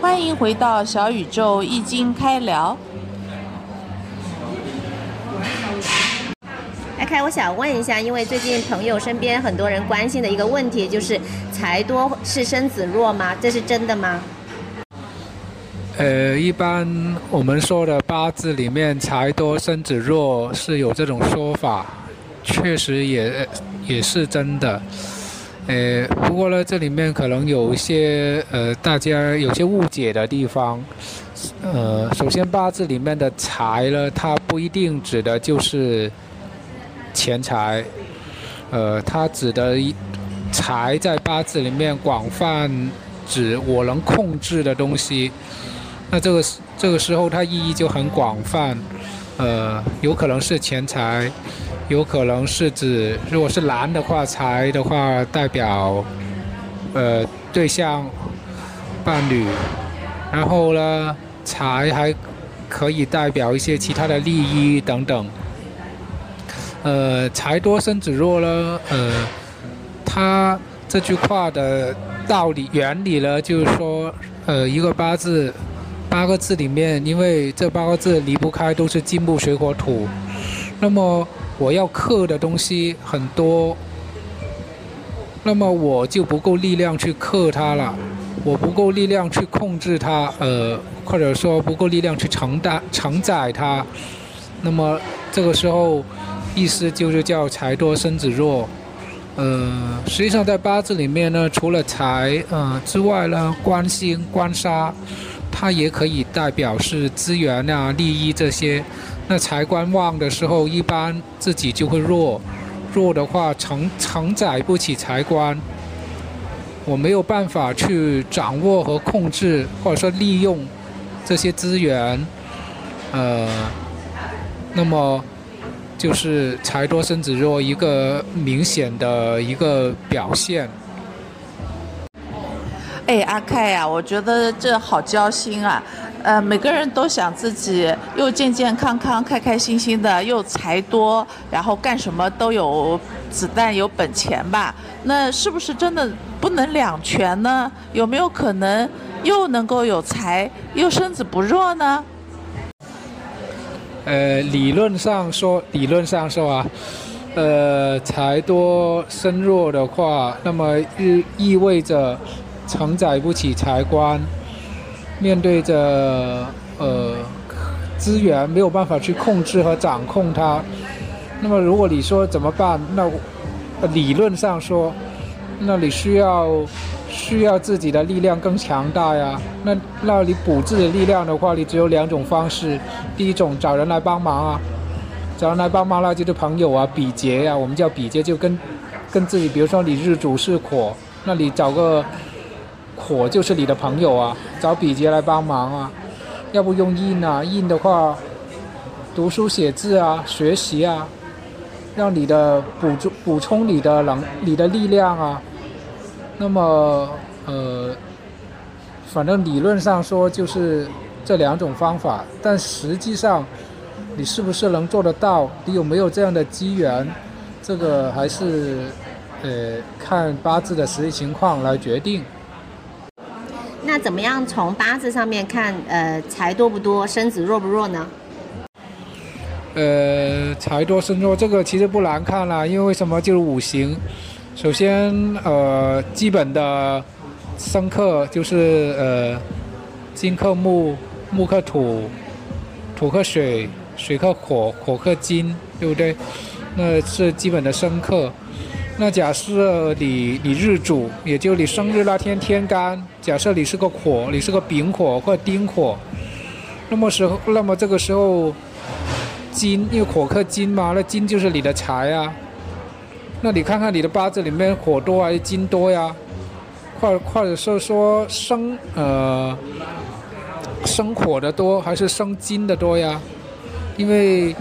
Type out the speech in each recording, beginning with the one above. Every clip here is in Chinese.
欢迎回到小宇宙易经开聊。阿开，我想问一下，因为最近朋友身边很多人关心的一个问题，就是财多是身子弱吗？这是真的吗？呃，一般我们说的八字里面财多身子弱是有这种说法，确实也也是真的。呃，不过呢，这里面可能有一些呃大家有些误解的地方。呃，首先八字里面的财呢，它不一定指的就是钱财，呃，它指的财在八字里面广泛指我能控制的东西。那这个这个时候它意义就很广泛，呃，有可能是钱财，有可能是指如果是男的话，财的话代表呃对象伴侣，然后呢，财还可以代表一些其他的利益等等。呃，财多生子弱呢，呃，他这句话的道理原理呢，就是说，呃，一个八字。八个字里面，因为这八个字离不开都是金木水火土，那么我要克的东西很多，那么我就不够力量去克它了，我不够力量去控制它，呃，或者说不够力量去承担承载它，那么这个时候意思就是叫财多身子弱，呃，实际上在八字里面呢，除了财呃之外呢，官星官杀。它也可以代表是资源啊、利益这些。那财官旺的时候，一般自己就会弱，弱的话承承载不起财官，我没有办法去掌握和控制，或者说利用这些资源，呃，那么就是财多身子弱一个明显的一个表现。哎，阿凯呀，我觉得这好交心啊！呃，每个人都想自己又健健康康、开开心心的，又财多，然后干什么都有子弹、有本钱吧？那是不是真的不能两全呢？有没有可能又能够有财，又身子不弱呢？呃，理论上说，理论上说啊，呃，财多身弱的话，那么意意味着。承载不起财官，面对着呃资源没有办法去控制和掌控它。那么如果你说怎么办？那理论上说，那你需要需要自己的力量更强大呀。那那你补自己的力量的话，你只有两种方式。第一种找人来帮忙啊，找人来帮忙那就是朋友啊，比劫呀，我们叫比劫，就跟跟自己，比如说你日主是火，那你找个。火就是你的朋友啊，找比劫来帮忙啊，要不用印啊，印的话，读书写字啊，学习啊，让你的补充补充你的能你的力量啊。那么呃，反正理论上说就是这两种方法，但实际上你是不是能做得到？你有没有这样的机缘？这个还是呃看八字的实际情况来决定。那怎么样从八字上面看，呃，财多不多，身子弱不弱呢？呃，财多身弱这个其实不难看啦，因为为什么？就是五行。首先，呃，基本的生克就是呃，金克木，木克土，土克水，水克火，火克金，对不对？那是基本的生克。那假设你你日主，也就你生日那天天干，假设你是个火，你是个丙火或丁火，那么时候，那么这个时候，金因为火克金嘛，那金就是你的财啊。那你看看你的八字里面火多还是金多呀？或或者是说生呃生火的多还是生金的多呀？因为。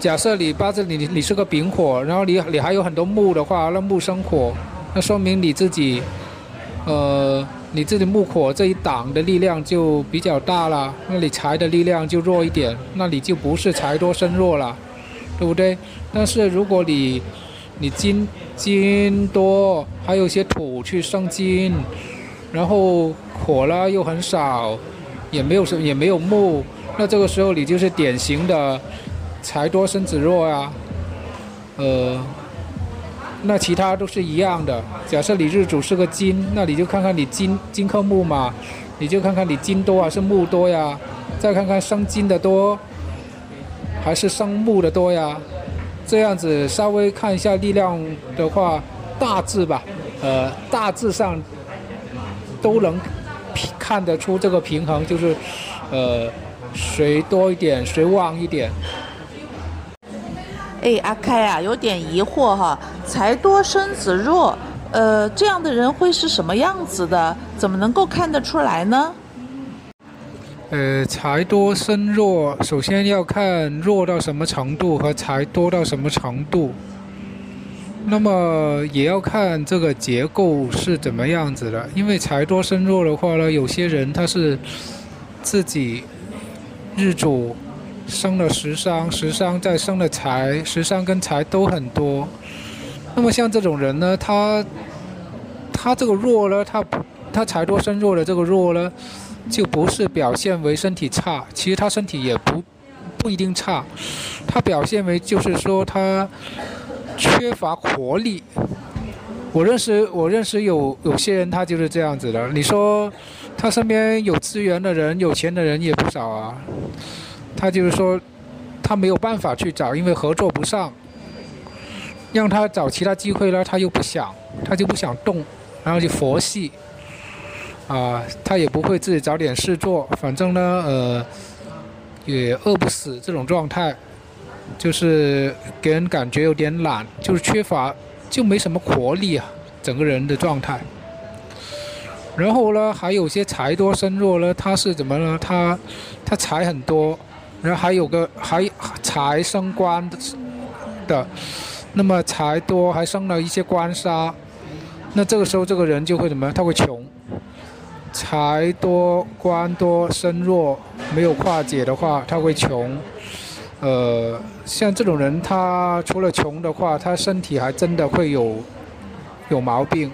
假设你八字你你是个丙火，然后你你还有很多木的话，那木生火，那说明你自己，呃，你自己木火这一档的力量就比较大了，那你财的力量就弱一点，那你就不是财多身弱了，对不对？但是如果你你金金多，还有一些土去生金，然后火呢又很少，也没有什也没有木，那这个时候你就是典型的财多身子弱啊，呃，那其他都是一样的。假设你日主是个金，那你就看看你金金克木嘛，你就看看你金多还是木多呀，再看看生金的多还是生木的多呀。这样子稍微看一下力量的话，大致吧，呃，大致上都能看得出这个平衡，就是呃，谁多一点，谁旺一点。哎，阿开啊，有点疑惑哈，财多身子弱，呃，这样的人会是什么样子的？怎么能够看得出来呢？呃，财多身弱，首先要看弱到什么程度和财多到什么程度。那么也要看这个结构是怎么样子的，因为财多身弱的话呢，有些人他是自己日主生了食伤，食伤再生了财，食伤跟财都很多。那么像这种人呢，他他这个弱呢，他不他财多身弱的这个弱呢。就不是表现为身体差，其实他身体也不不一定差，他表现为就是说他缺乏活力。我认识我认识有有些人他就是这样子的。你说他身边有资源的人、有钱的人也不少啊，他就是说他没有办法去找，因为合作不上，让他找其他机会呢，他又不想，他就不想动，然后就佛系。啊，他也不会自己找点事做，反正呢，呃，也饿不死这种状态，就是给人感觉有点懒，就是缺乏，就没什么活力啊，整个人的状态。然后呢，还有些财多身弱呢，他是怎么呢？他他财很多，然后还有个还财生官的，那么财多还生了一些官杀，那这个时候这个人就会怎么样？他会穷。财多官多身弱，没有化解的话，他会穷。呃，像这种人，他除了穷的话，他身体还真的会有有毛病。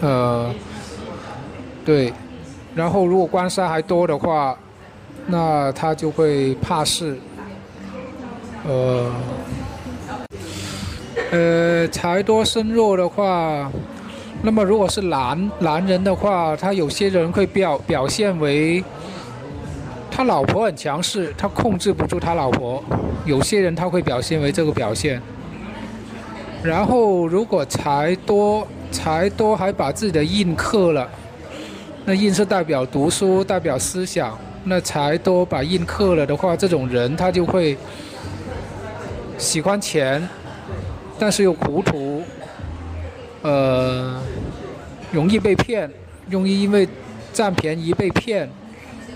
呃，对。然后如果官杀还多的话，那他就会怕事。呃，呃，财多身弱的话。那么，如果是男男人的话，他有些人会表表现为他老婆很强势，他控制不住他老婆。有些人他会表现为这个表现。然后，如果财多财多还把自己的印克了，那印是代表读书，代表思想。那财多把印克了的话，这种人他就会喜欢钱，但是又糊涂。呃，容易被骗，容易因为占便宜被骗，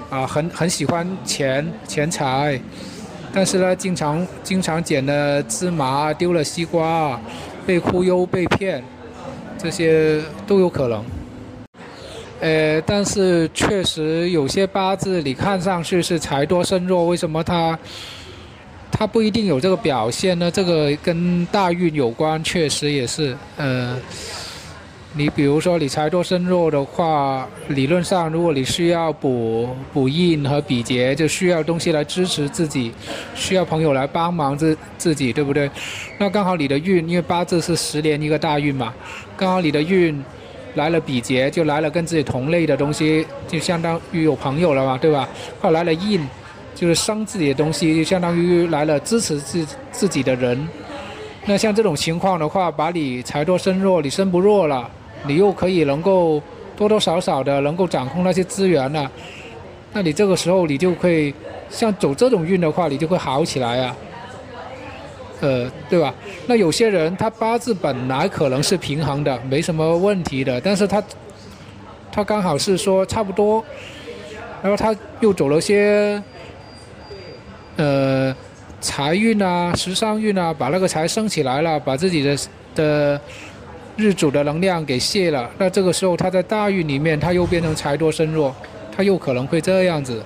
啊，很很喜欢钱钱财，但是呢，经常经常捡了芝麻丢了西瓜，被忽悠被骗，这些都有可能。呃，但是确实有些八字你看上去是财多身弱，为什么他？他不一定有这个表现呢，这个跟大运有关，确实也是。呃，你比如说你财多身弱的话，理论上如果你需要补补印和比劫，就需要东西来支持自己，需要朋友来帮忙自自己，对不对？那刚好你的运，因为八字是十年一个大运嘛，刚好你的运来了比劫，就来了跟自己同类的东西，就相当于有朋友了嘛，对吧？后来了印。就是生自己的东西，就相当于来了支持自自己的人。那像这种情况的话，把你财多身弱，你身不弱了，你又可以能够多多少少的能够掌控那些资源了。那你这个时候你就会像走这种运的话，你就会好起来啊。呃，对吧？那有些人他八字本来可能是平衡的，没什么问题的，但是他他刚好是说差不多，然后他又走了些。呃，财运啊，时尚运啊，把那个财升起来了，把自己的的日主的能量给泄了，那这个时候他在大运里面，他又变成财多身弱，他又可能会这样子。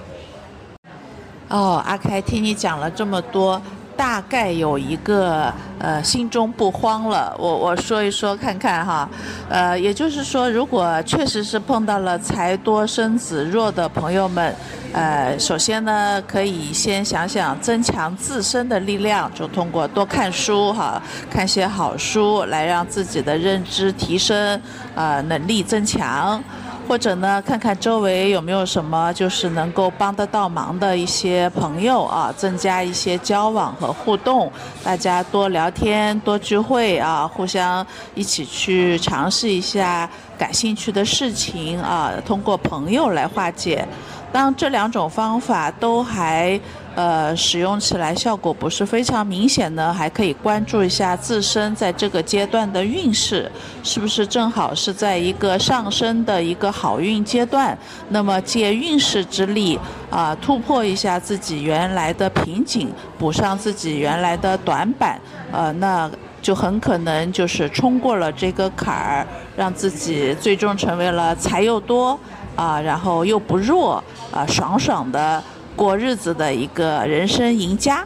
哦，阿开，听你讲了这么多，大概有一个呃心中不慌了。我我说一说看看哈，呃，也就是说，如果确实是碰到了财多身子弱的朋友们，呃，首先呢，可以先想想增强自身的力量，就通过多看书哈，看些好书来让自己的认知提升，呃，能力增强。或者呢，看看周围有没有什么就是能够帮得到忙的一些朋友啊，增加一些交往和互动，大家多聊天、多聚会啊，互相一起去尝试一下感兴趣的事情啊，通过朋友来化解。当这两种方法都还。呃，使用起来效果不是非常明显呢，还可以关注一下自身在这个阶段的运势，是不是正好是在一个上升的一个好运阶段？那么借运势之力啊，突破一下自己原来的瓶颈，补上自己原来的短板，呃，那就很可能就是冲过了这个坎儿，让自己最终成为了财又多啊，然后又不弱啊，爽爽的。过日子的一个人生赢家。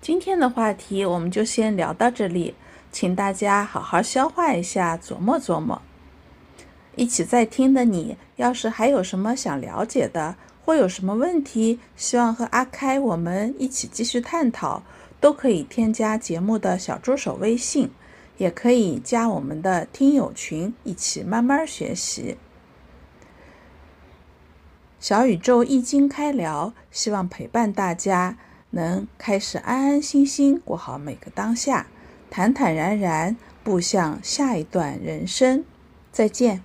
今天的话题我们就先聊到这里，请大家好好消化一下，琢磨琢磨。一起在听的你，要是还有什么想了解的，或有什么问题，希望和阿开我们一起继续探讨，都可以添加节目的小助手微信，也可以加我们的听友群，一起慢慢学习。小宇宙易经开聊，希望陪伴大家，能开始安安心心过好每个当下，坦坦然然步向下一段人生。再见。